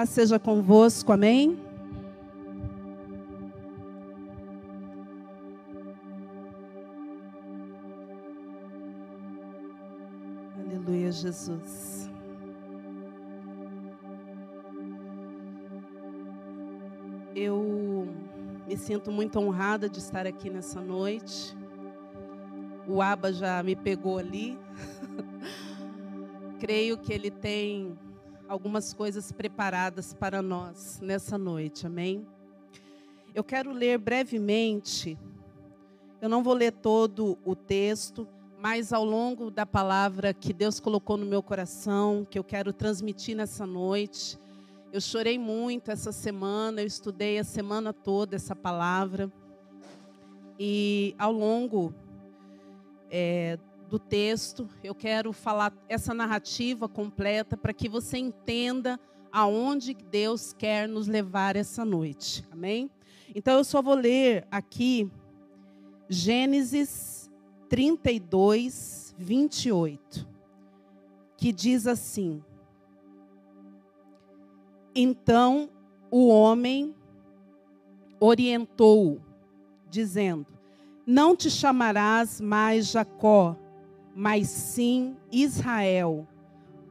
Paz seja convosco, amém? Aleluia, Jesus. Eu me sinto muito honrada de estar aqui nessa noite. O Aba já me pegou ali. Creio que ele tem algumas coisas preparadas para nós nessa noite, amém? Eu quero ler brevemente, eu não vou ler todo o texto, mas ao longo da palavra que Deus colocou no meu coração, que eu quero transmitir nessa noite, eu chorei muito essa semana, eu estudei a semana toda essa palavra, e ao longo é, do texto, eu quero falar essa narrativa completa para que você entenda aonde Deus quer nos levar essa noite. Amém? Então eu só vou ler aqui Gênesis 32, 28, que diz assim: Então o homem orientou, dizendo: Não te chamarás mais Jacó, mas sim Israel,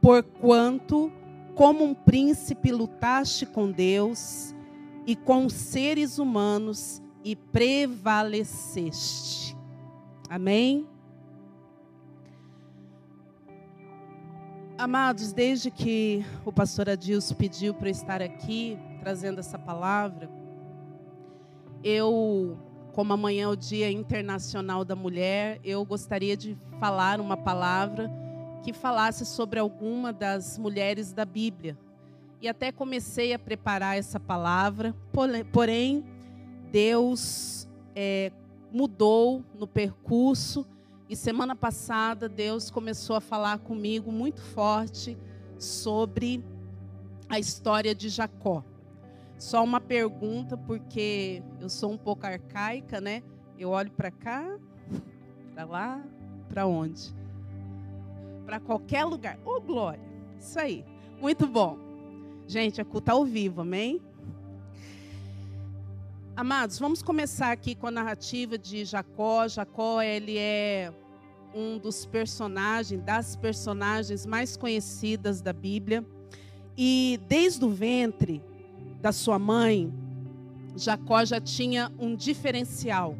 porquanto, como um príncipe, lutaste com Deus e com os seres humanos e prevaleceste. Amém? Amados, desde que o pastor Adilson pediu para estar aqui trazendo essa palavra, eu como amanhã é o Dia Internacional da Mulher, eu gostaria de falar uma palavra que falasse sobre alguma das mulheres da Bíblia. E até comecei a preparar essa palavra, porém, Deus é, mudou no percurso. E semana passada, Deus começou a falar comigo muito forte sobre a história de Jacó. Só uma pergunta, porque eu sou um pouco arcaica, né? Eu olho para cá, para lá, para onde? Para qualquer lugar. Ô, oh, glória! Isso aí. Muito bom. Gente, a culto ao vivo, amém? Amados, vamos começar aqui com a narrativa de Jacó. Jacó, ele é um dos personagens, das personagens mais conhecidas da Bíblia. E desde o ventre, da sua mãe, Jacó já tinha um diferencial.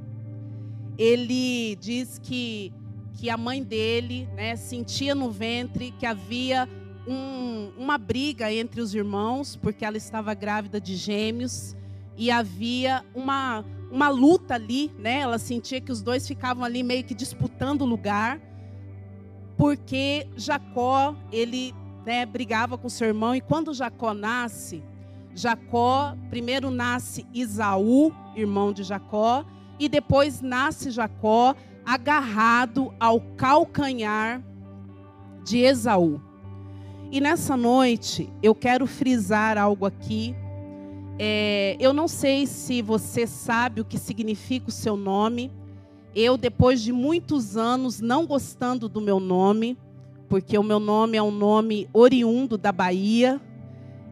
Ele diz que, que a mãe dele né, sentia no ventre que havia um, uma briga entre os irmãos, porque ela estava grávida de gêmeos, e havia uma, uma luta ali, né? Ela sentia que os dois ficavam ali meio que disputando o lugar, porque Jacó, ele né, brigava com seu irmão, e quando Jacó nasce, Jacó, primeiro nasce Isaú, irmão de Jacó, e depois nasce Jacó agarrado ao calcanhar de Esaú. E nessa noite eu quero frisar algo aqui. É, eu não sei se você sabe o que significa o seu nome. Eu, depois de muitos anos não gostando do meu nome, porque o meu nome é um nome oriundo da Bahia,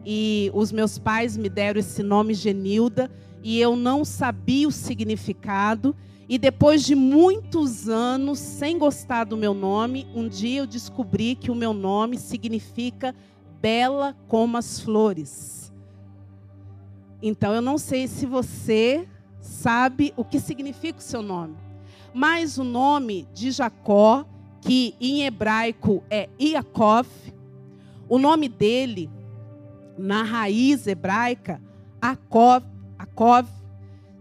e os meus pais me deram esse nome Genilda e eu não sabia o significado. E depois de muitos anos sem gostar do meu nome, um dia eu descobri que o meu nome significa bela como as flores. Então eu não sei se você sabe o que significa o seu nome. Mas o nome de Jacó, que em hebraico é Iakov, o nome dele na raiz hebraica, Akov, Akov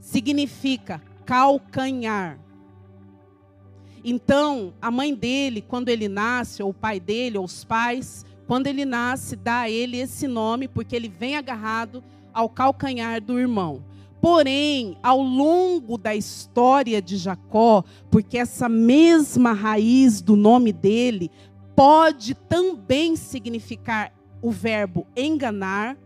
significa calcanhar. Então, a mãe dele, quando ele nasce, ou o pai dele, ou os pais, quando ele nasce, dá a ele esse nome, porque ele vem agarrado ao calcanhar do irmão. Porém, ao longo da história de Jacó, porque essa mesma raiz do nome dele pode também significar o verbo enganar.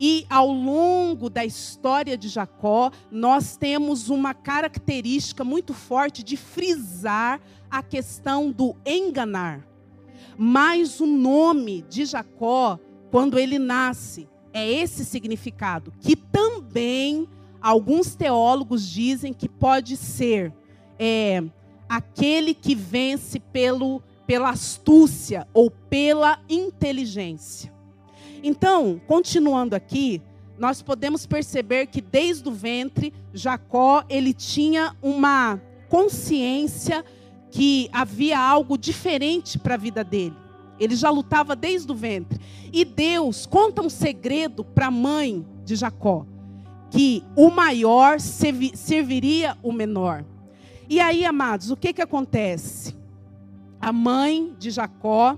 E ao longo da história de Jacó, nós temos uma característica muito forte de frisar a questão do enganar. Mas o nome de Jacó, quando ele nasce, É esse significado que também alguns teólogos dizem que pode ser é, aquele que vence pelo, pela astúcia ou pela inteligência. Então, continuando aqui, nós podemos perceber que desde o ventre, Jacó, ele tinha uma consciência que havia algo diferente para a vida dele. Ele já lutava desde o ventre. E Deus conta um segredo para a mãe de Jacó, que o maior serviria o menor. E aí, amados, o que que acontece? A mãe de Jacó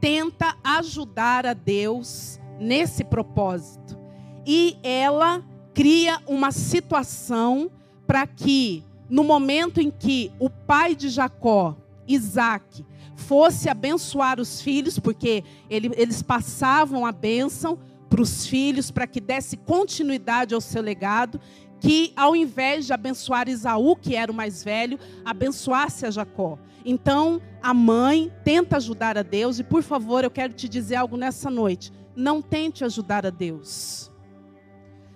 tenta ajudar a Deus nesse propósito. E ela cria uma situação para que, no momento em que o pai de Jacó, Isaac, fosse abençoar os filhos, porque ele, eles passavam a bênção para os filhos, para que desse continuidade ao seu legado, que ao invés de abençoar Isaú, que era o mais velho, abençoasse a Jacó. Então, a mãe tenta ajudar a Deus, e por favor, eu quero te dizer algo nessa noite não tente ajudar a Deus.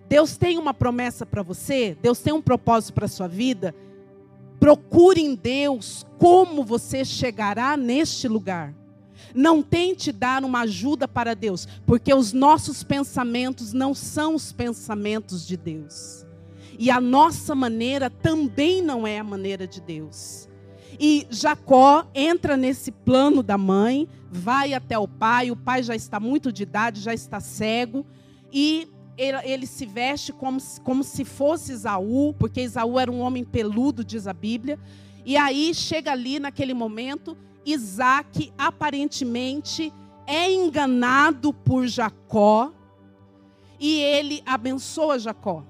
Deus tem uma promessa para você, Deus tem um propósito para a sua vida. Procure em Deus como você chegará neste lugar. Não tente dar uma ajuda para Deus, porque os nossos pensamentos não são os pensamentos de Deus. E a nossa maneira também não é a maneira de Deus. E Jacó entra nesse plano da mãe, vai até o pai, o pai já está muito de idade, já está cego, e ele, ele, se veste como, como se fosse Isaú, porque Isaú era um homem peludo, diz a Bíblia. E aí chega ali naquele momento, Isaac aparentemente é enganado por Jacó, e ele abençoa Jacó.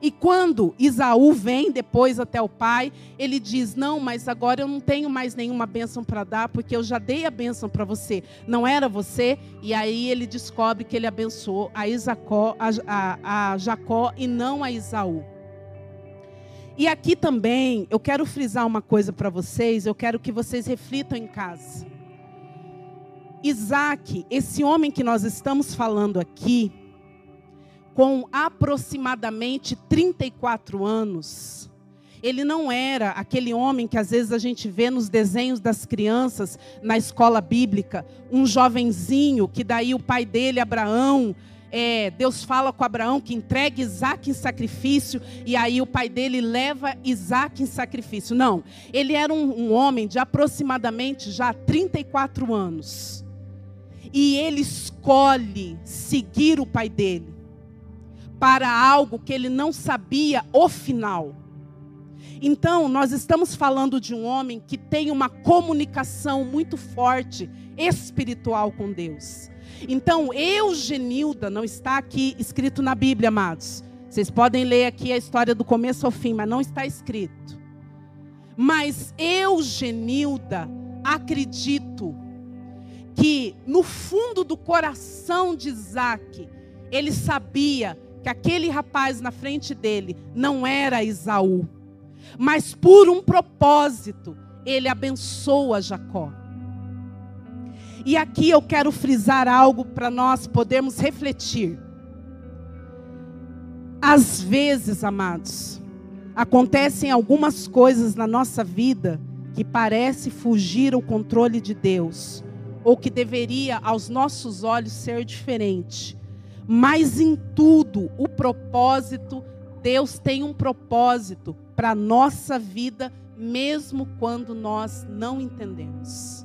E quando Isaú vem depois até o pai, ele diz: Não, mas agora eu não tenho mais nenhuma bênção para dar, porque eu já dei a bênção para você. Não era você? E aí ele descobre que ele abençoou a, Isacó, a, a, a Jacó e não a Isaú. E aqui também eu quero frisar uma coisa para vocês, eu quero que vocês reflitam em casa. Isaac, esse homem que nós estamos falando aqui, com aproximadamente 34 anos. Ele não era aquele homem que às vezes a gente vê nos desenhos das crianças na escola bíblica, um jovenzinho que daí o pai dele, Abraão, é, Deus fala com Abraão que entregue Isaac em sacrifício, e aí o pai dele leva Isaac em sacrifício. Não, ele era um, um homem de aproximadamente já 34 anos. E ele escolhe seguir o pai dele para algo que ele não sabia o final. Então, nós estamos falando de um homem que tem uma comunicação muito forte espiritual com Deus. Então, Eugenilda não está aqui escrito na Bíblia, amados. Vocês podem ler aqui a história do começo ao fim, mas não está escrito. Mas Eugenilda, acredito que no fundo do coração de Isaac, ele sabia que aquele rapaz na frente dele não era Isaú, mas por um propósito, ele abençoa Jacó. E aqui eu quero frisar algo para nós podermos refletir. Às vezes, amados, acontecem algumas coisas na nossa vida que parece fugir ao controle de Deus, ou que deveria aos nossos olhos ser diferente mas em tudo, o propósito, Deus tem um propósito para a nossa vida, mesmo quando nós não entendemos.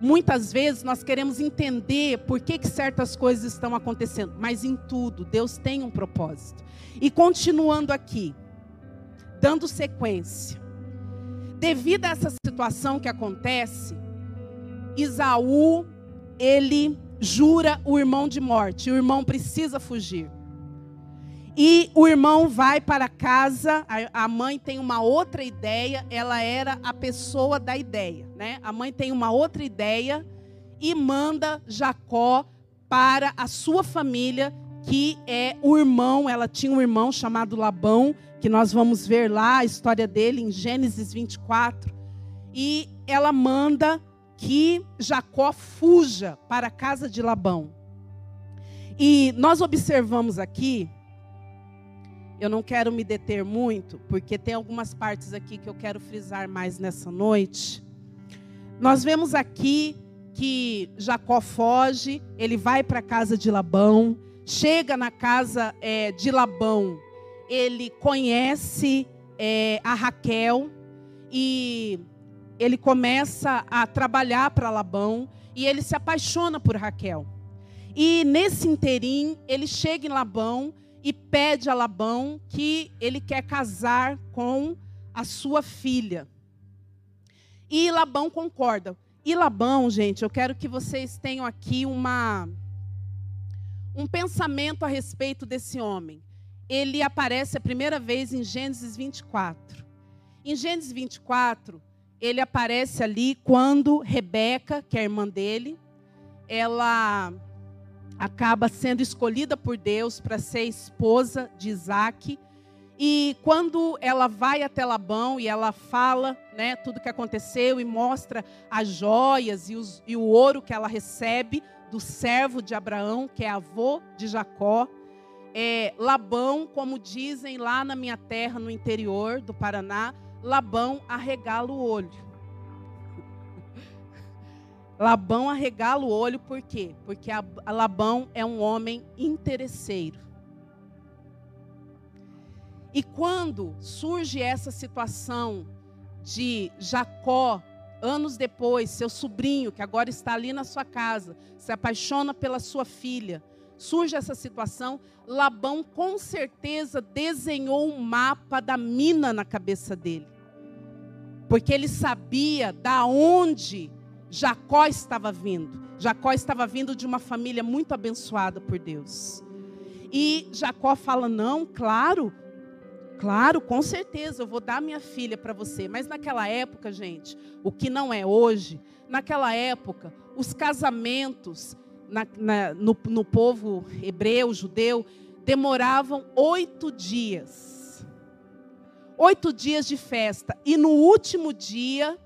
Muitas vezes nós queremos entender por que, que certas coisas estão acontecendo, mas em tudo, Deus tem um propósito. E continuando aqui, dando sequência. Devido a essa situação que acontece, Isaú, ele jura o irmão de morte. O irmão precisa fugir. E o irmão vai para casa, a mãe tem uma outra ideia, ela era a pessoa da ideia, né? A mãe tem uma outra ideia e manda Jacó para a sua família, que é o irmão, ela tinha um irmão chamado Labão, que nós vamos ver lá a história dele em Gênesis 24. E ela manda que Jacó fuja para a casa de Labão. E nós observamos aqui, eu não quero me deter muito, porque tem algumas partes aqui que eu quero frisar mais nessa noite. Nós vemos aqui que Jacó foge, ele vai para a casa de Labão, chega na casa é, de Labão, ele conhece é, a Raquel e ele começa a trabalhar para Labão e ele se apaixona por Raquel. E nesse interim, ele chega em Labão e pede a Labão que ele quer casar com a sua filha. E Labão concorda. E Labão, gente, eu quero que vocês tenham aqui uma um pensamento a respeito desse homem. Ele aparece a primeira vez em Gênesis 24. Em Gênesis 24, ele aparece ali quando Rebeca, que é a irmã dele, ela acaba sendo escolhida por Deus para ser esposa de Isaac. E quando ela vai até Labão e ela fala né, tudo que aconteceu e mostra as joias e, os, e o ouro que ela recebe do servo de Abraão, que é avô de Jacó, é, Labão, como dizem lá na minha terra, no interior do Paraná, Labão arregala o olho. Labão arregala o olho por quê? Porque a, Labão é um homem interesseiro. E quando surge essa situação de Jacó, anos depois, seu sobrinho, que agora está ali na sua casa, se apaixona pela sua filha, surge essa situação, Labão com certeza desenhou um mapa da mina na cabeça dele porque ele sabia da onde Jacó estava vindo. Jacó estava vindo de uma família muito abençoada por Deus. E Jacó fala: Não, claro, claro, com certeza, eu vou dar minha filha para você. Mas naquela época, gente, o que não é hoje, naquela época, os casamentos na, na, no, no povo hebreu, judeu, demoravam oito dias oito dias de festa. E no último dia,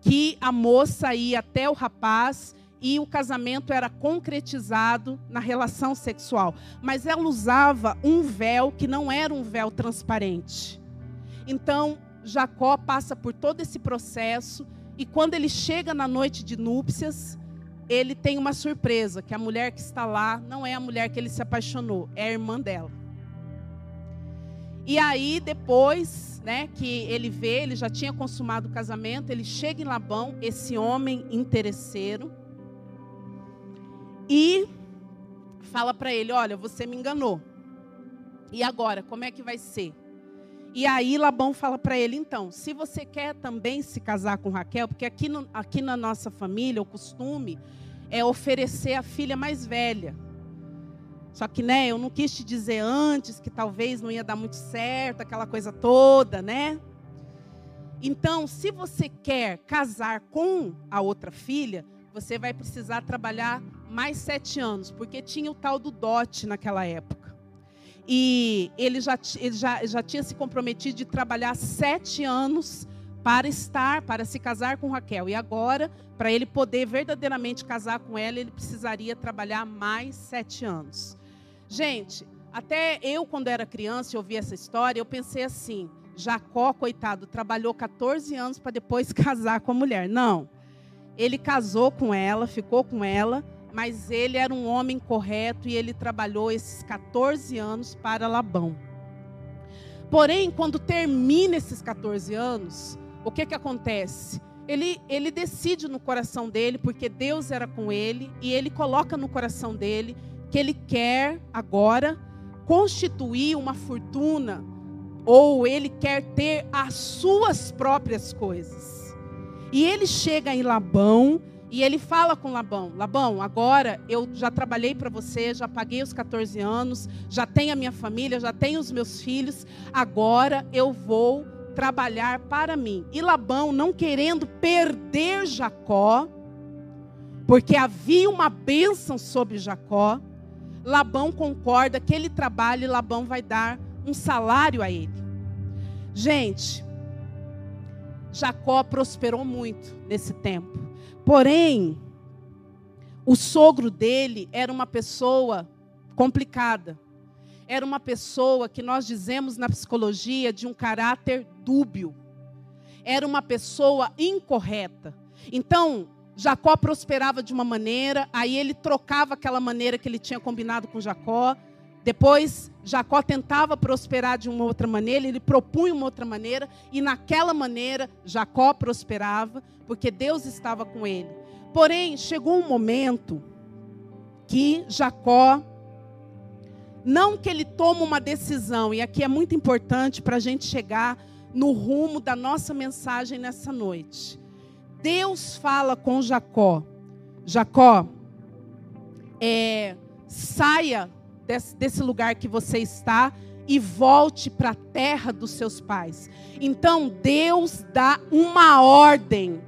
que a moça ia até o rapaz e o casamento era concretizado na relação sexual. Mas ela usava um véu que não era um véu transparente. Então, Jacó passa por todo esse processo e quando ele chega na noite de núpcias, ele tem uma surpresa, que a mulher que está lá não é a mulher que ele se apaixonou, é a irmã dela. E aí depois, né, que ele vê, ele já tinha consumado o casamento, ele chega em Labão, esse homem interesseiro, e fala para ele: "Olha, você me enganou. E agora, como é que vai ser?" E aí Labão fala para ele: "Então, se você quer também se casar com Raquel, porque aqui, no, aqui na nossa família o costume é oferecer a filha mais velha só que, né, eu não quis te dizer antes que talvez não ia dar muito certo, aquela coisa toda, né? Então, se você quer casar com a outra filha, você vai precisar trabalhar mais sete anos, porque tinha o tal do dote naquela época. E ele já, ele já, já tinha se comprometido de trabalhar sete anos para estar, para se casar com Raquel. E agora, para ele poder verdadeiramente casar com ela, ele precisaria trabalhar mais sete anos. Gente, até eu, quando era criança e ouvi essa história, eu pensei assim: Jacó, coitado, trabalhou 14 anos para depois casar com a mulher. Não. Ele casou com ela, ficou com ela, mas ele era um homem correto e ele trabalhou esses 14 anos para Labão. Porém, quando termina esses 14 anos, o que, que acontece? Ele, ele decide no coração dele, porque Deus era com ele, e ele coloca no coração dele que ele quer agora constituir uma fortuna ou ele quer ter as suas próprias coisas. E ele chega em Labão e ele fala com Labão: Labão, agora eu já trabalhei para você, já paguei os 14 anos, já tenho a minha família, já tenho os meus filhos, agora eu vou trabalhar para mim. E Labão, não querendo perder Jacó, porque havia uma bênção sobre Jacó, Labão concorda que ele trabalhe, Labão vai dar um salário a ele. Gente, Jacó prosperou muito nesse tempo, Porém, o sogro dele era uma pessoa complicada. Era uma pessoa que nós dizemos na psicologia de um caráter dúbio. Era uma pessoa incorreta. Então, Jacó prosperava de uma maneira, aí ele trocava aquela maneira que ele tinha combinado com Jacó. Depois, Jacó tentava prosperar de uma outra maneira, ele propunha uma outra maneira, e naquela maneira Jacó prosperava, porque Deus estava com ele. Porém, chegou um momento que Jacó, não que ele toma uma decisão, e aqui é muito importante para a gente chegar no rumo da nossa mensagem nessa noite. Deus fala com Jacó: Jacó, é, saia desse, desse lugar que você está e volte para a terra dos seus pais. Então Deus dá uma ordem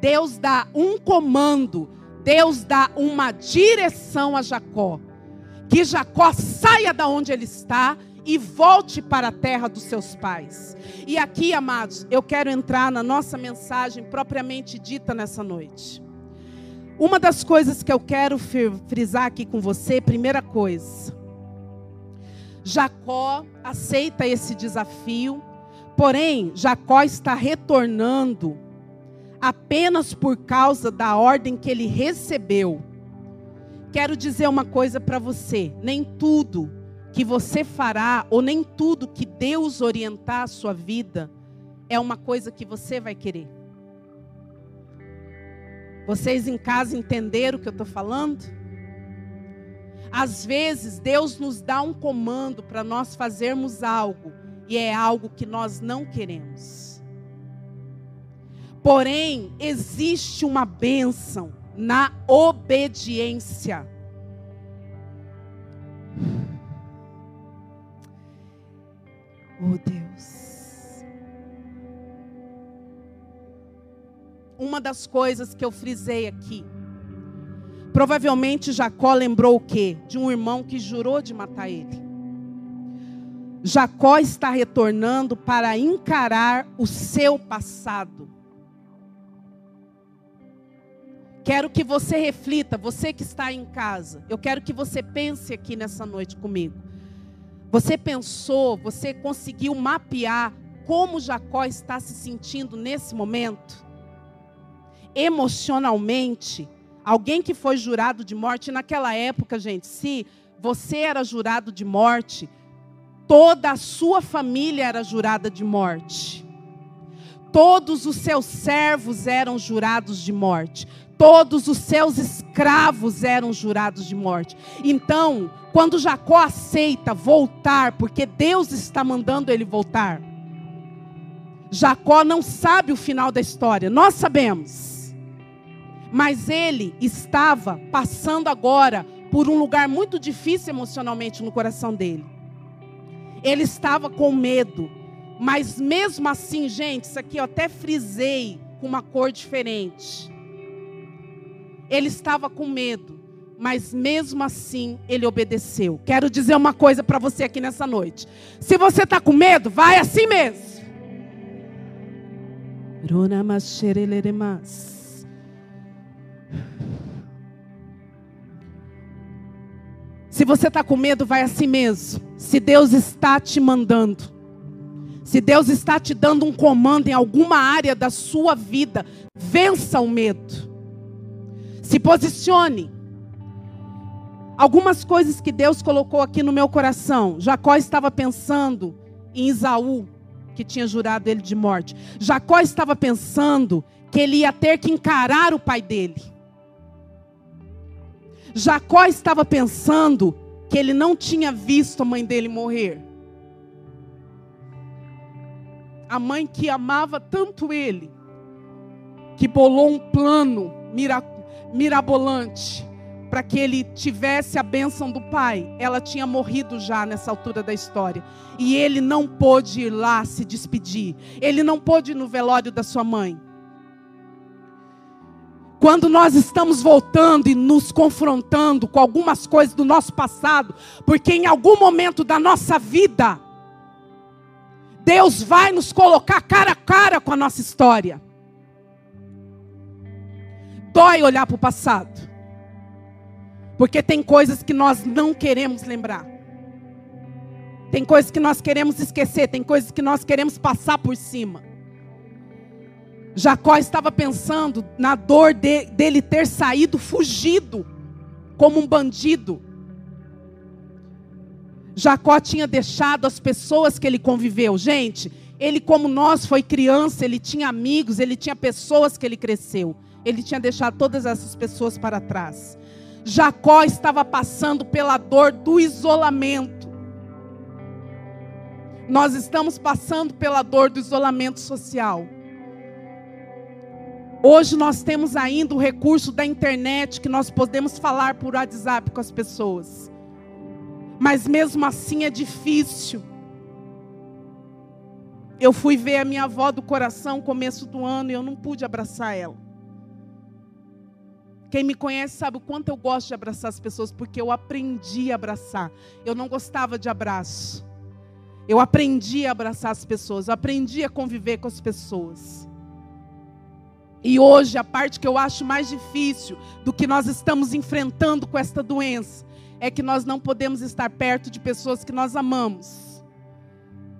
Deus dá um comando, Deus dá uma direção a Jacó. Que Jacó saia da onde ele está e volte para a terra dos seus pais. E aqui, amados, eu quero entrar na nossa mensagem propriamente dita nessa noite. Uma das coisas que eu quero frisar aqui com você, primeira coisa, Jacó aceita esse desafio, porém, Jacó está retornando apenas por causa da ordem que ele recebeu. Quero dizer uma coisa para você: nem tudo que você fará, ou nem tudo que Deus orientar a sua vida, é uma coisa que você vai querer. Vocês em casa entenderam o que eu estou falando? Às vezes, Deus nos dá um comando para nós fazermos algo, e é algo que nós não queremos. Porém, existe uma bênção na obediência. Oh Deus. Uma das coisas que eu frisei aqui. Provavelmente Jacó lembrou o quê? De um irmão que jurou de matar ele. Jacó está retornando para encarar o seu passado. Quero que você reflita, você que está em casa. Eu quero que você pense aqui nessa noite comigo. Você pensou, você conseguiu mapear como Jacó está se sentindo nesse momento? Emocionalmente, alguém que foi jurado de morte, naquela época, gente, se você era jurado de morte, toda a sua família era jurada de morte. Todos os seus servos eram jurados de morte todos os seus escravos eram jurados de morte. Então, quando Jacó aceita voltar, porque Deus está mandando ele voltar, Jacó não sabe o final da história, nós sabemos. Mas ele estava passando agora por um lugar muito difícil emocionalmente no coração dele. Ele estava com medo, mas mesmo assim, gente, isso aqui eu até frisei com uma cor diferente. Ele estava com medo, mas mesmo assim ele obedeceu. Quero dizer uma coisa para você aqui nessa noite. Se você está com medo, vai assim mesmo. Se você está com medo, vai assim mesmo. Se Deus está te mandando, se Deus está te dando um comando em alguma área da sua vida, vença o medo. Se posicione. Algumas coisas que Deus colocou aqui no meu coração. Jacó estava pensando em Isaú, que tinha jurado ele de morte. Jacó estava pensando que ele ia ter que encarar o pai dele. Jacó estava pensando que ele não tinha visto a mãe dele morrer. A mãe que amava tanto ele, que bolou um plano miraculoso mirabolante para que ele tivesse a bênção do pai, ela tinha morrido já nessa altura da história. E ele não pôde ir lá se despedir. Ele não pôde ir no velório da sua mãe. Quando nós estamos voltando e nos confrontando com algumas coisas do nosso passado, porque em algum momento da nossa vida, Deus vai nos colocar cara a cara com a nossa história. Dói olhar para o passado. Porque tem coisas que nós não queremos lembrar. Tem coisas que nós queremos esquecer, tem coisas que nós queremos passar por cima. Jacó estava pensando na dor de, dele ter saído fugido, como um bandido. Jacó tinha deixado as pessoas que ele conviveu. Gente, ele, como nós, foi criança, ele tinha amigos, ele tinha pessoas que ele cresceu. Ele tinha deixado todas essas pessoas para trás. Jacó estava passando pela dor do isolamento. Nós estamos passando pela dor do isolamento social. Hoje nós temos ainda o recurso da internet que nós podemos falar por WhatsApp com as pessoas. Mas mesmo assim é difícil. Eu fui ver a minha avó do coração começo do ano e eu não pude abraçar ela. Quem me conhece sabe o quanto eu gosto de abraçar as pessoas, porque eu aprendi a abraçar. Eu não gostava de abraço. Eu aprendi a abraçar as pessoas, eu aprendi a conviver com as pessoas. E hoje, a parte que eu acho mais difícil do que nós estamos enfrentando com esta doença é que nós não podemos estar perto de pessoas que nós amamos.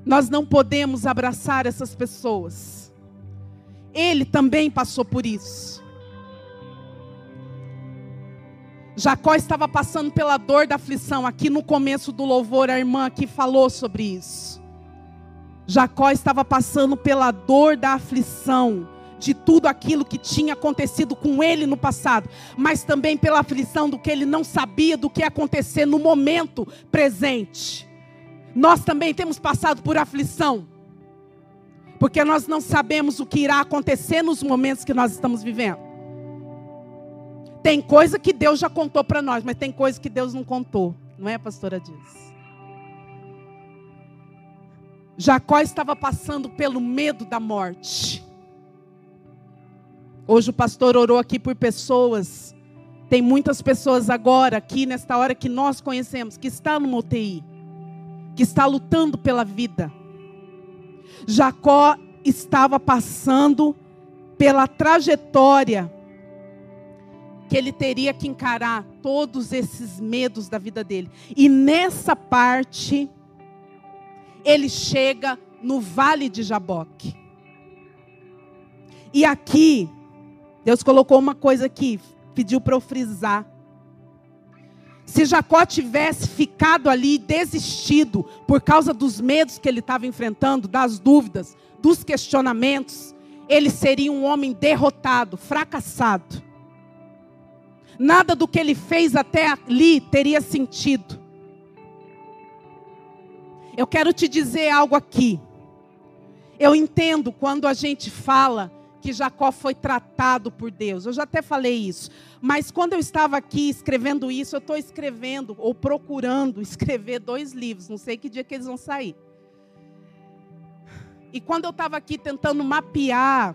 Nós não podemos abraçar essas pessoas. Ele também passou por isso. Jacó estava passando pela dor da aflição. Aqui no começo do louvor, a irmã aqui falou sobre isso. Jacó estava passando pela dor da aflição, de tudo aquilo que tinha acontecido com ele no passado, mas também pela aflição do que ele não sabia do que ia acontecer no momento presente. Nós também temos passado por aflição, porque nós não sabemos o que irá acontecer nos momentos que nós estamos vivendo. Tem coisa que Deus já contou para nós, mas tem coisa que Deus não contou. Não é, pastora Diz? Jacó estava passando pelo medo da morte. Hoje o pastor orou aqui por pessoas. Tem muitas pessoas agora, aqui nesta hora que nós conhecemos, que está no UTI, que está lutando pela vida. Jacó estava passando pela trajetória que ele teria que encarar todos esses medos da vida dele. E nessa parte, ele chega no vale de Jaboque. E aqui, Deus colocou uma coisa aqui, pediu para eu frisar. Se Jacó tivesse ficado ali desistido por causa dos medos que ele estava enfrentando, das dúvidas, dos questionamentos, ele seria um homem derrotado, fracassado. Nada do que ele fez até ali teria sentido. Eu quero te dizer algo aqui. Eu entendo quando a gente fala que Jacó foi tratado por Deus. Eu já até falei isso. Mas quando eu estava aqui escrevendo isso, eu estou escrevendo ou procurando escrever dois livros. Não sei que dia que eles vão sair. E quando eu estava aqui tentando mapear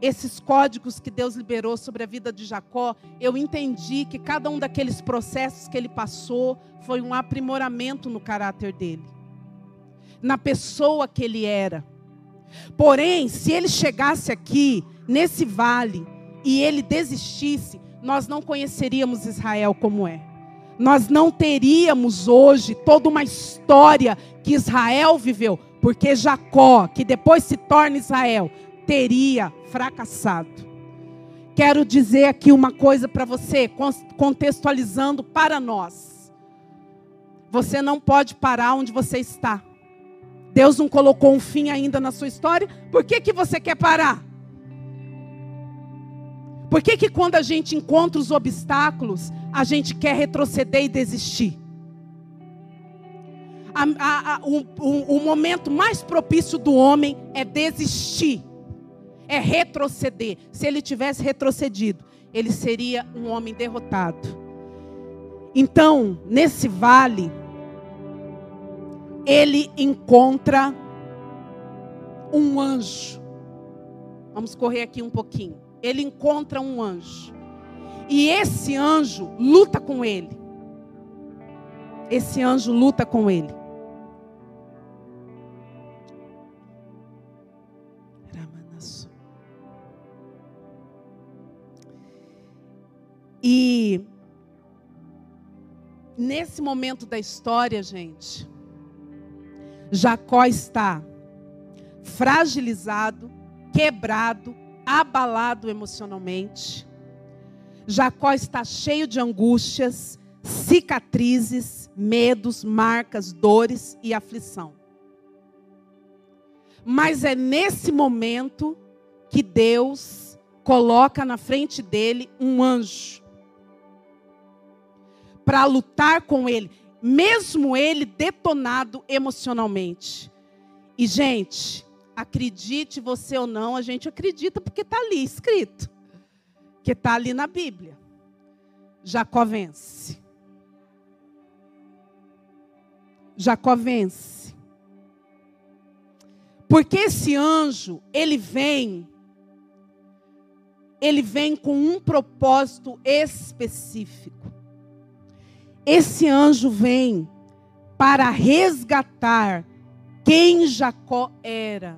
esses códigos que Deus liberou sobre a vida de Jacó, eu entendi que cada um daqueles processos que ele passou foi um aprimoramento no caráter dele, na pessoa que ele era. Porém, se ele chegasse aqui, nesse vale, e ele desistisse, nós não conheceríamos Israel como é. Nós não teríamos hoje toda uma história que Israel viveu, porque Jacó, que depois se torna Israel, teria fracassado. Quero dizer aqui uma coisa para você, contextualizando para nós. Você não pode parar onde você está. Deus não colocou um fim ainda na sua história. Por que, que você quer parar? Por que, que quando a gente encontra os obstáculos, a gente quer retroceder e desistir? A, a, a, o, o, o momento mais propício do homem é desistir é retroceder. Se ele tivesse retrocedido, ele seria um homem derrotado. Então, nesse vale, ele encontra um anjo. Vamos correr aqui um pouquinho. Ele encontra um anjo. E esse anjo luta com ele. Esse anjo luta com ele. Nesse momento da história, gente, Jacó está fragilizado, quebrado, abalado emocionalmente. Jacó está cheio de angústias, cicatrizes, medos, marcas, dores e aflição. Mas é nesse momento que Deus coloca na frente dele um anjo para lutar com ele, mesmo ele detonado emocionalmente. E gente, acredite você ou não, a gente acredita porque está ali escrito, que está ali na Bíblia. Jacó vence. Jacó vence. Porque esse anjo, ele vem, ele vem com um propósito específico. Esse anjo vem para resgatar quem Jacó era,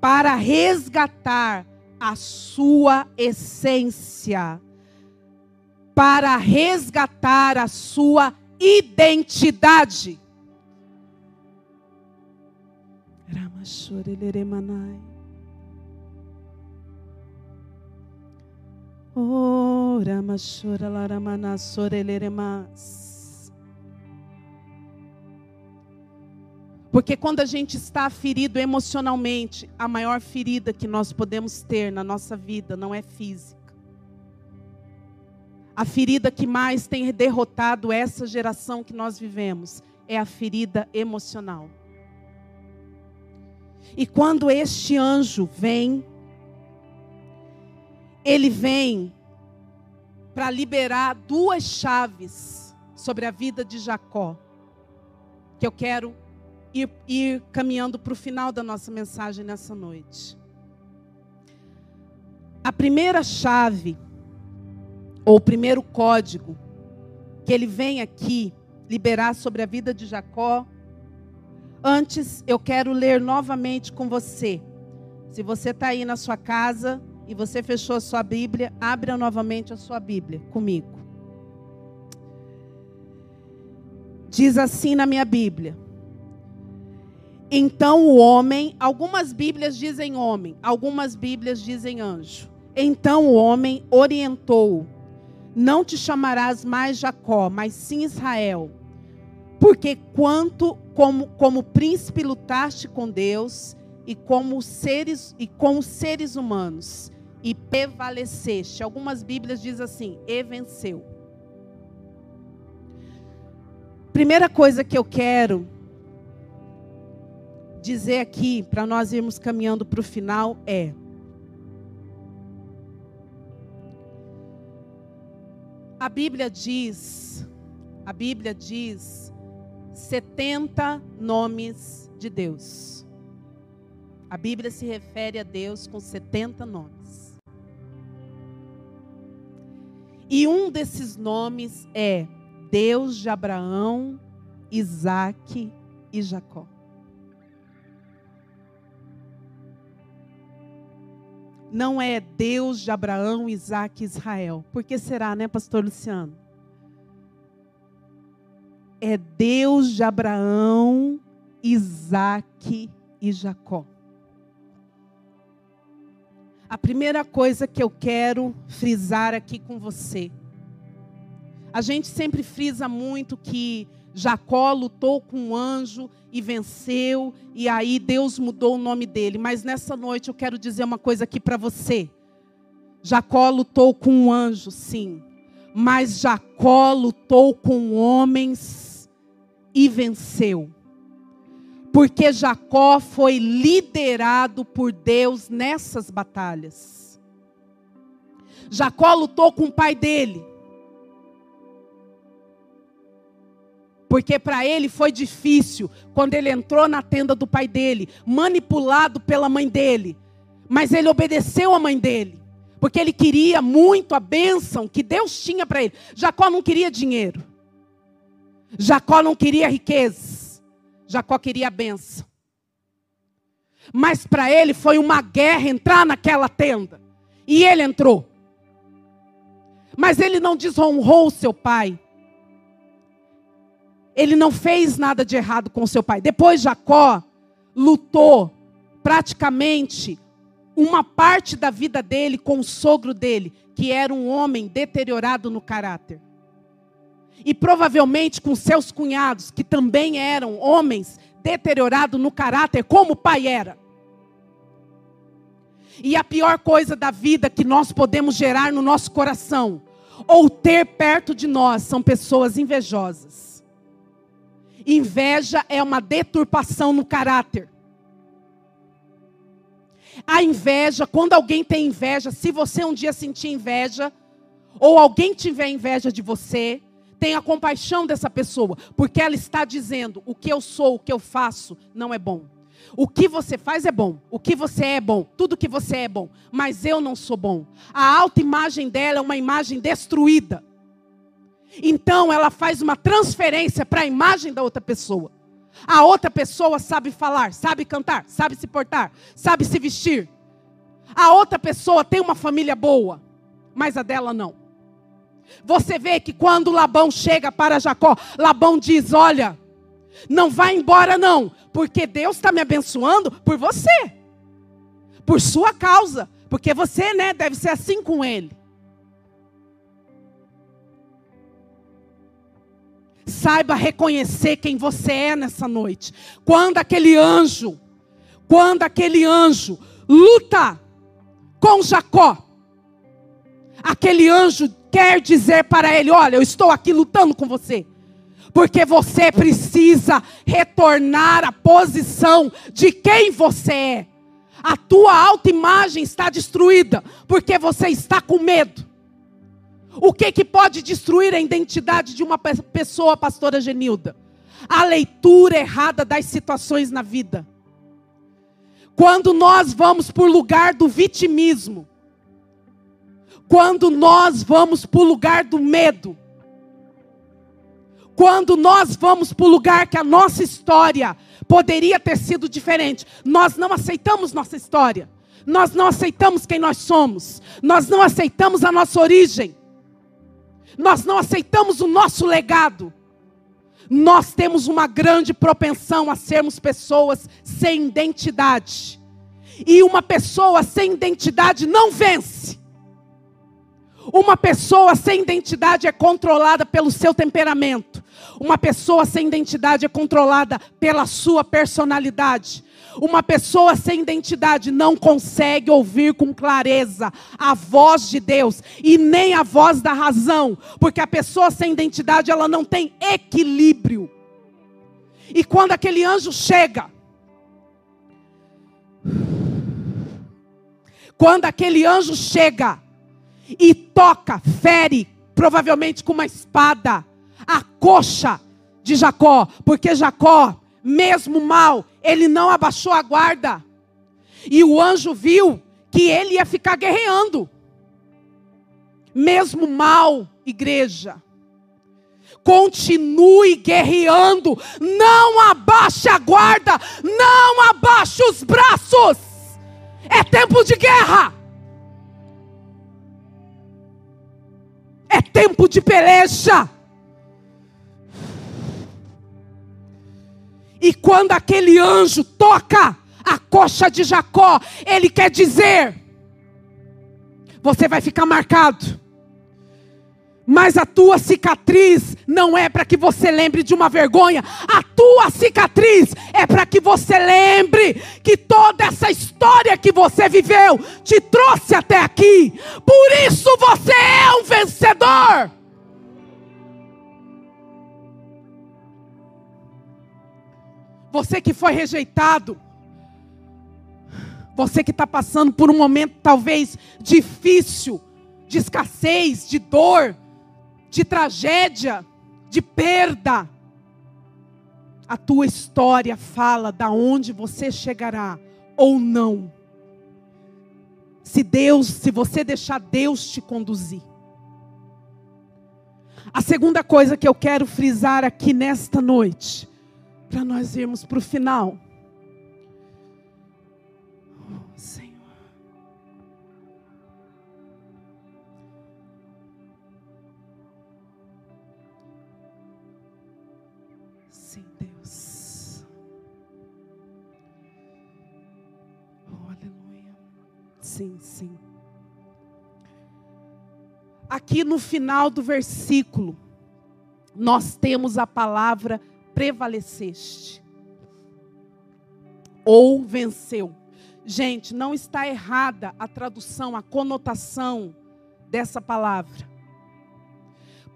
para resgatar a sua essência, para resgatar a sua identidade. Ora. Porque quando a gente está ferido emocionalmente, a maior ferida que nós podemos ter na nossa vida não é física. A ferida que mais tem derrotado essa geração que nós vivemos é a ferida emocional. E quando este anjo vem ele vem para liberar duas chaves sobre a vida de Jacó, que eu quero ir, ir caminhando para o final da nossa mensagem nessa noite. A primeira chave, ou o primeiro código, que ele vem aqui liberar sobre a vida de Jacó, antes eu quero ler novamente com você. Se você está aí na sua casa, e você fechou a sua Bíblia, abra novamente a sua Bíblia comigo. Diz assim na minha Bíblia. Então o homem, algumas Bíblias dizem homem, algumas Bíblias dizem anjo. Então o homem orientou: Não te chamarás mais Jacó, mas sim Israel. Porque quanto como como príncipe lutaste com Deus e como seres e com os seres humanos e prevaleceste. Algumas Bíblias diz assim, e venceu. Primeira coisa que eu quero dizer aqui, para nós irmos caminhando para o final, é: a Bíblia diz, a Bíblia diz 70 nomes de Deus. A Bíblia se refere a Deus com 70 nomes. E um desses nomes é Deus de Abraão, Isaac e Jacó. Não é Deus de Abraão, Isaac e Israel. Por que será, né, pastor Luciano? É Deus de Abraão, Isaac e Jacó. A primeira coisa que eu quero frisar aqui com você. A gente sempre frisa muito que Jacó lutou com um anjo e venceu, e aí Deus mudou o nome dele. Mas nessa noite eu quero dizer uma coisa aqui para você. Jacó lutou com um anjo, sim. Mas Jacó lutou com homens e venceu porque Jacó foi liderado por Deus nessas batalhas. Jacó lutou com o pai dele. Porque para ele foi difícil quando ele entrou na tenda do pai dele, manipulado pela mãe dele. Mas ele obedeceu a mãe dele, porque ele queria muito a bênção que Deus tinha para ele. Jacó não queria dinheiro. Jacó não queria riqueza. Jacó queria a benção. Mas para ele foi uma guerra entrar naquela tenda. E ele entrou. Mas ele não desonrou seu pai. ele não fez nada de errado com seu pai. Depois Jacó lutou praticamente uma parte da vida dele com o sogro dele, que era um homem deteriorado no caráter. E provavelmente com seus cunhados, que também eram homens deteriorados no caráter, como o pai era. E a pior coisa da vida que nós podemos gerar no nosso coração, ou ter perto de nós, são pessoas invejosas. Inveja é uma deturpação no caráter. A inveja, quando alguém tem inveja, se você um dia sentir inveja, ou alguém tiver inveja de você, tenha compaixão dessa pessoa, porque ela está dizendo: o que eu sou, o que eu faço, não é bom. O que você faz é bom, o que você é bom, tudo que você é bom, mas eu não sou bom. A autoimagem dela é uma imagem destruída. Então ela faz uma transferência para a imagem da outra pessoa. A outra pessoa sabe falar, sabe cantar, sabe se portar, sabe se vestir. A outra pessoa tem uma família boa, mas a dela não. Você vê que quando Labão chega para Jacó, Labão diz: Olha, não vai embora não, porque Deus está me abençoando por você, por sua causa, porque você, né, deve ser assim com ele. Saiba reconhecer quem você é nessa noite. Quando aquele anjo, quando aquele anjo luta com Jacó, aquele anjo quer dizer para ele: Olha, eu estou aqui lutando com você. Porque você precisa retornar à posição de quem você é. A tua autoimagem está destruída porque você está com medo. O que, que pode destruir a identidade de uma pessoa, pastora Genilda? A leitura errada das situações na vida. Quando nós vamos por lugar do vitimismo, quando nós vamos para o lugar do medo, quando nós vamos para o lugar que a nossa história poderia ter sido diferente, nós não aceitamos nossa história, nós não aceitamos quem nós somos, nós não aceitamos a nossa origem nós não aceitamos o nosso legado. Nós temos uma grande propensão a sermos pessoas sem identidade. E uma pessoa sem identidade não vence. Uma pessoa sem identidade é controlada pelo seu temperamento. Uma pessoa sem identidade é controlada pela sua personalidade. Uma pessoa sem identidade não consegue ouvir com clareza a voz de Deus e nem a voz da razão, porque a pessoa sem identidade ela não tem equilíbrio. E quando aquele anjo chega, quando aquele anjo chega e toca, fere, provavelmente com uma espada, a coxa de Jacó, porque Jacó mesmo mal, ele não abaixou a guarda. E o anjo viu que ele ia ficar guerreando. Mesmo mal, igreja. Continue guerreando. Não abaixe a guarda. Não abaixe os braços. É tempo de guerra. Tempo de peleja. E quando aquele anjo toca a coxa de Jacó, ele quer dizer: você vai ficar marcado. Mas a tua cicatriz não é para que você lembre de uma vergonha. A tua cicatriz é para que você lembre que toda essa história que você viveu te trouxe até aqui. Por isso você é um vencedor. Você que foi rejeitado. Você que está passando por um momento talvez difícil, de escassez, de dor, de tragédia, de perda. A tua história fala da onde você chegará ou não. Se Deus, se você deixar Deus te conduzir. A segunda coisa que eu quero frisar aqui nesta noite para nós irmos para o final. Oh, Sim, Deus. Oh, aleluia. Sim, sim. Aqui no final do versículo, nós temos a palavra prevaleceste ou venceu. Gente, não está errada a tradução, a conotação dessa palavra.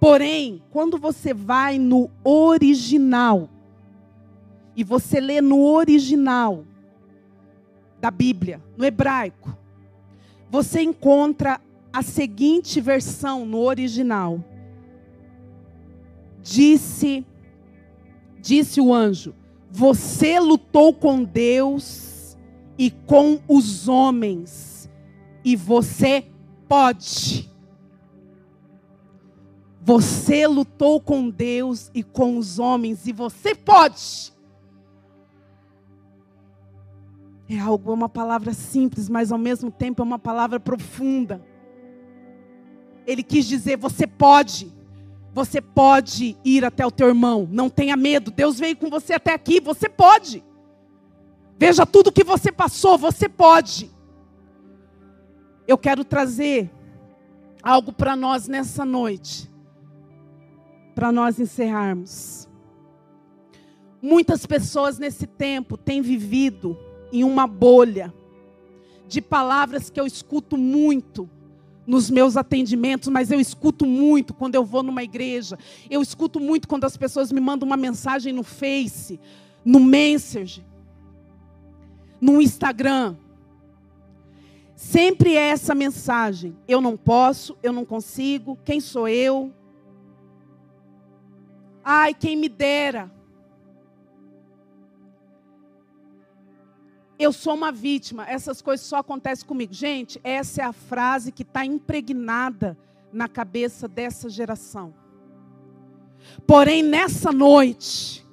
Porém, quando você vai no original, e você lê no original da Bíblia, no hebraico, você encontra a seguinte versão no original. Disse, disse o anjo: Você lutou com Deus e com os homens, e você pode. Você lutou com Deus e com os homens, e você pode. É algo, é uma palavra simples, mas ao mesmo tempo é uma palavra profunda. Ele quis dizer: você pode. Você pode ir até o teu irmão. Não tenha medo. Deus veio com você até aqui. Você pode. Veja tudo que você passou. Você pode. Eu quero trazer algo para nós nessa noite. Para nós encerrarmos. Muitas pessoas nesse tempo têm vivido em uma bolha de palavras que eu escuto muito nos meus atendimentos, mas eu escuto muito quando eu vou numa igreja. Eu escuto muito quando as pessoas me mandam uma mensagem no Face, no Messenger, no Instagram. Sempre é essa mensagem: eu não posso, eu não consigo, quem sou eu? Ai, quem me dera. eu sou uma vítima, essas coisas só acontecem comigo. Gente, essa é a frase que está impregnada na cabeça dessa geração. Porém, nessa noite,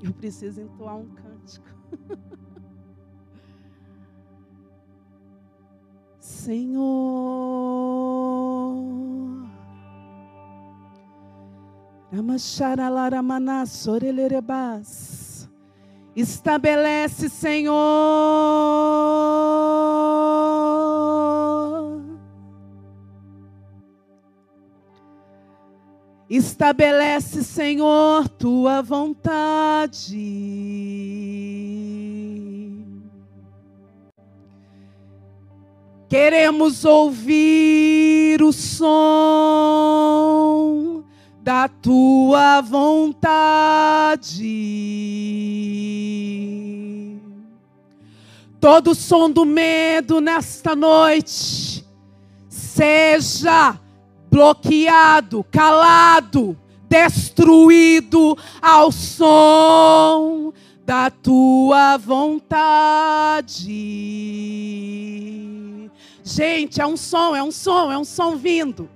eu preciso entoar um cântico. Senhor. Estabelece, Senhor. Estabelece, Senhor, tua vontade. Queremos ouvir o som da tua vontade. Todo som do medo nesta noite seja bloqueado, calado, destruído ao som da tua vontade. Gente, é um som, é um som, é um som vindo.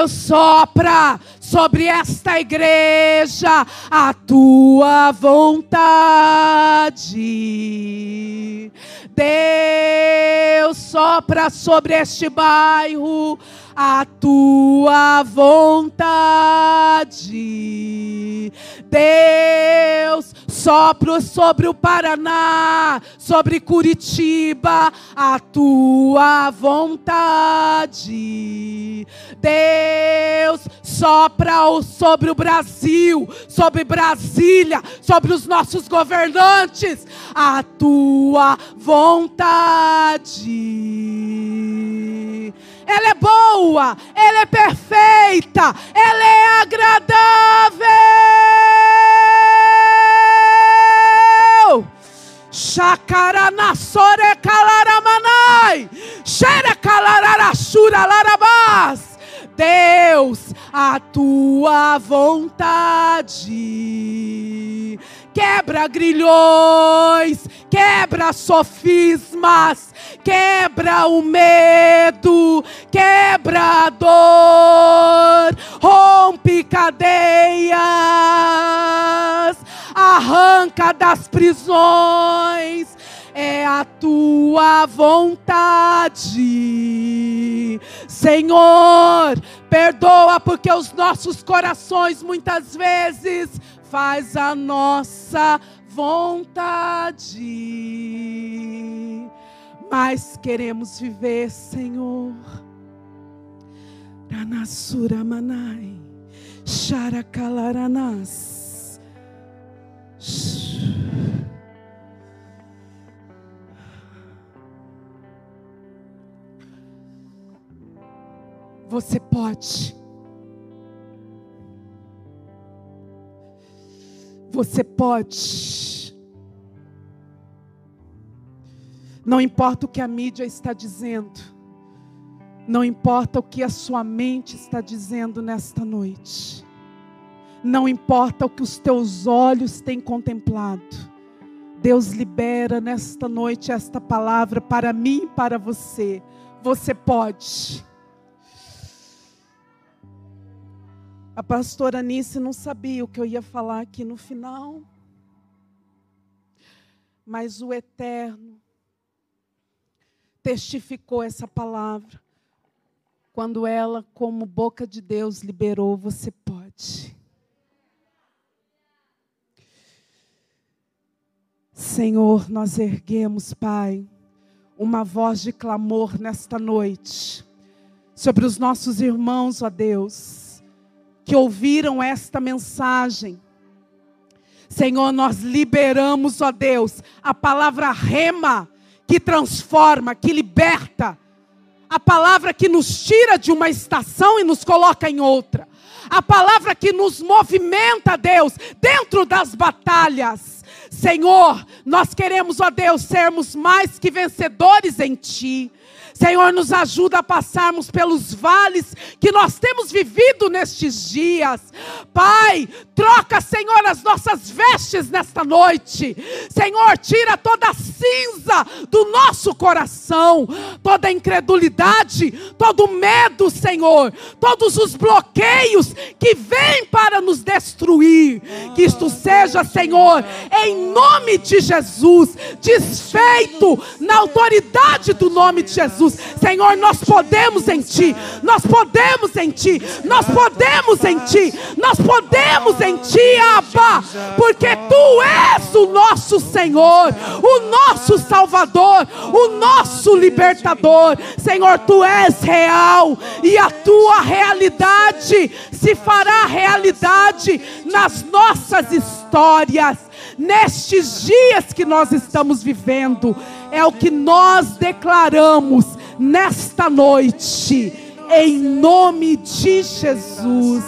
Deus sopra sobre esta igreja a tua vontade. Deus sopra sobre este bairro a tua vontade. Deus, sopro sobre o Paraná, sobre Curitiba, a tua vontade. Deus, sopra sobre o Brasil, sobre Brasília, sobre os nossos governantes, a tua vontade ela é boa, ela é perfeita, ela é agradável. Shakaranassore kalaramanai, xere kalararashura larabás. Deus, a tua vontade quebra grilhões, quebra sofismas, quebra o medo, quebra a dor, rompe cadeias, arranca das prisões. É a tua vontade, Senhor. Perdoa porque os nossos corações muitas vezes faz a nossa vontade. Mas queremos viver, Senhor. Ranasura manai, Charakalaranas. Você pode. Você pode. Não importa o que a mídia está dizendo. Não importa o que a sua mente está dizendo nesta noite. Não importa o que os teus olhos têm contemplado. Deus libera nesta noite esta palavra para mim e para você. Você pode. A pastora Anice não sabia o que eu ia falar aqui no final. Mas o Eterno testificou essa palavra. Quando ela, como boca de Deus, liberou, você pode. Senhor, nós erguemos, Pai, uma voz de clamor nesta noite sobre os nossos irmãos, ó Deus que ouviram esta mensagem. Senhor, nós liberamos, ó Deus, a palavra rema, que transforma, que liberta, a palavra que nos tira de uma estação e nos coloca em outra, a palavra que nos movimenta, Deus, dentro das batalhas. Senhor, nós queremos, ó Deus, sermos mais que vencedores em Ti. Senhor, nos ajuda a passarmos pelos vales que nós temos vivido nestes dias. Pai, troca, Senhor, as nossas vestes nesta noite. Senhor, tira toda a cinza do nosso coração, toda a incredulidade, todo o medo, Senhor, todos os bloqueios que vêm para nos destruir. Que isto seja, Senhor, em nome de Jesus, desfeito na autoridade do nome de Jesus. Senhor, nós podemos em Ti, nós podemos em Ti, nós podemos em Ti, nós podemos em Ti, Abba, porque Tu és o nosso Senhor, o nosso Salvador, o nosso libertador. Senhor, Tu és real e a Tua realidade se fará realidade nas nossas histórias nestes dias que nós estamos vivendo. É o que nós declaramos nesta noite, em nome de Jesus.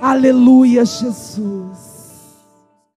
Aleluia, Jesus.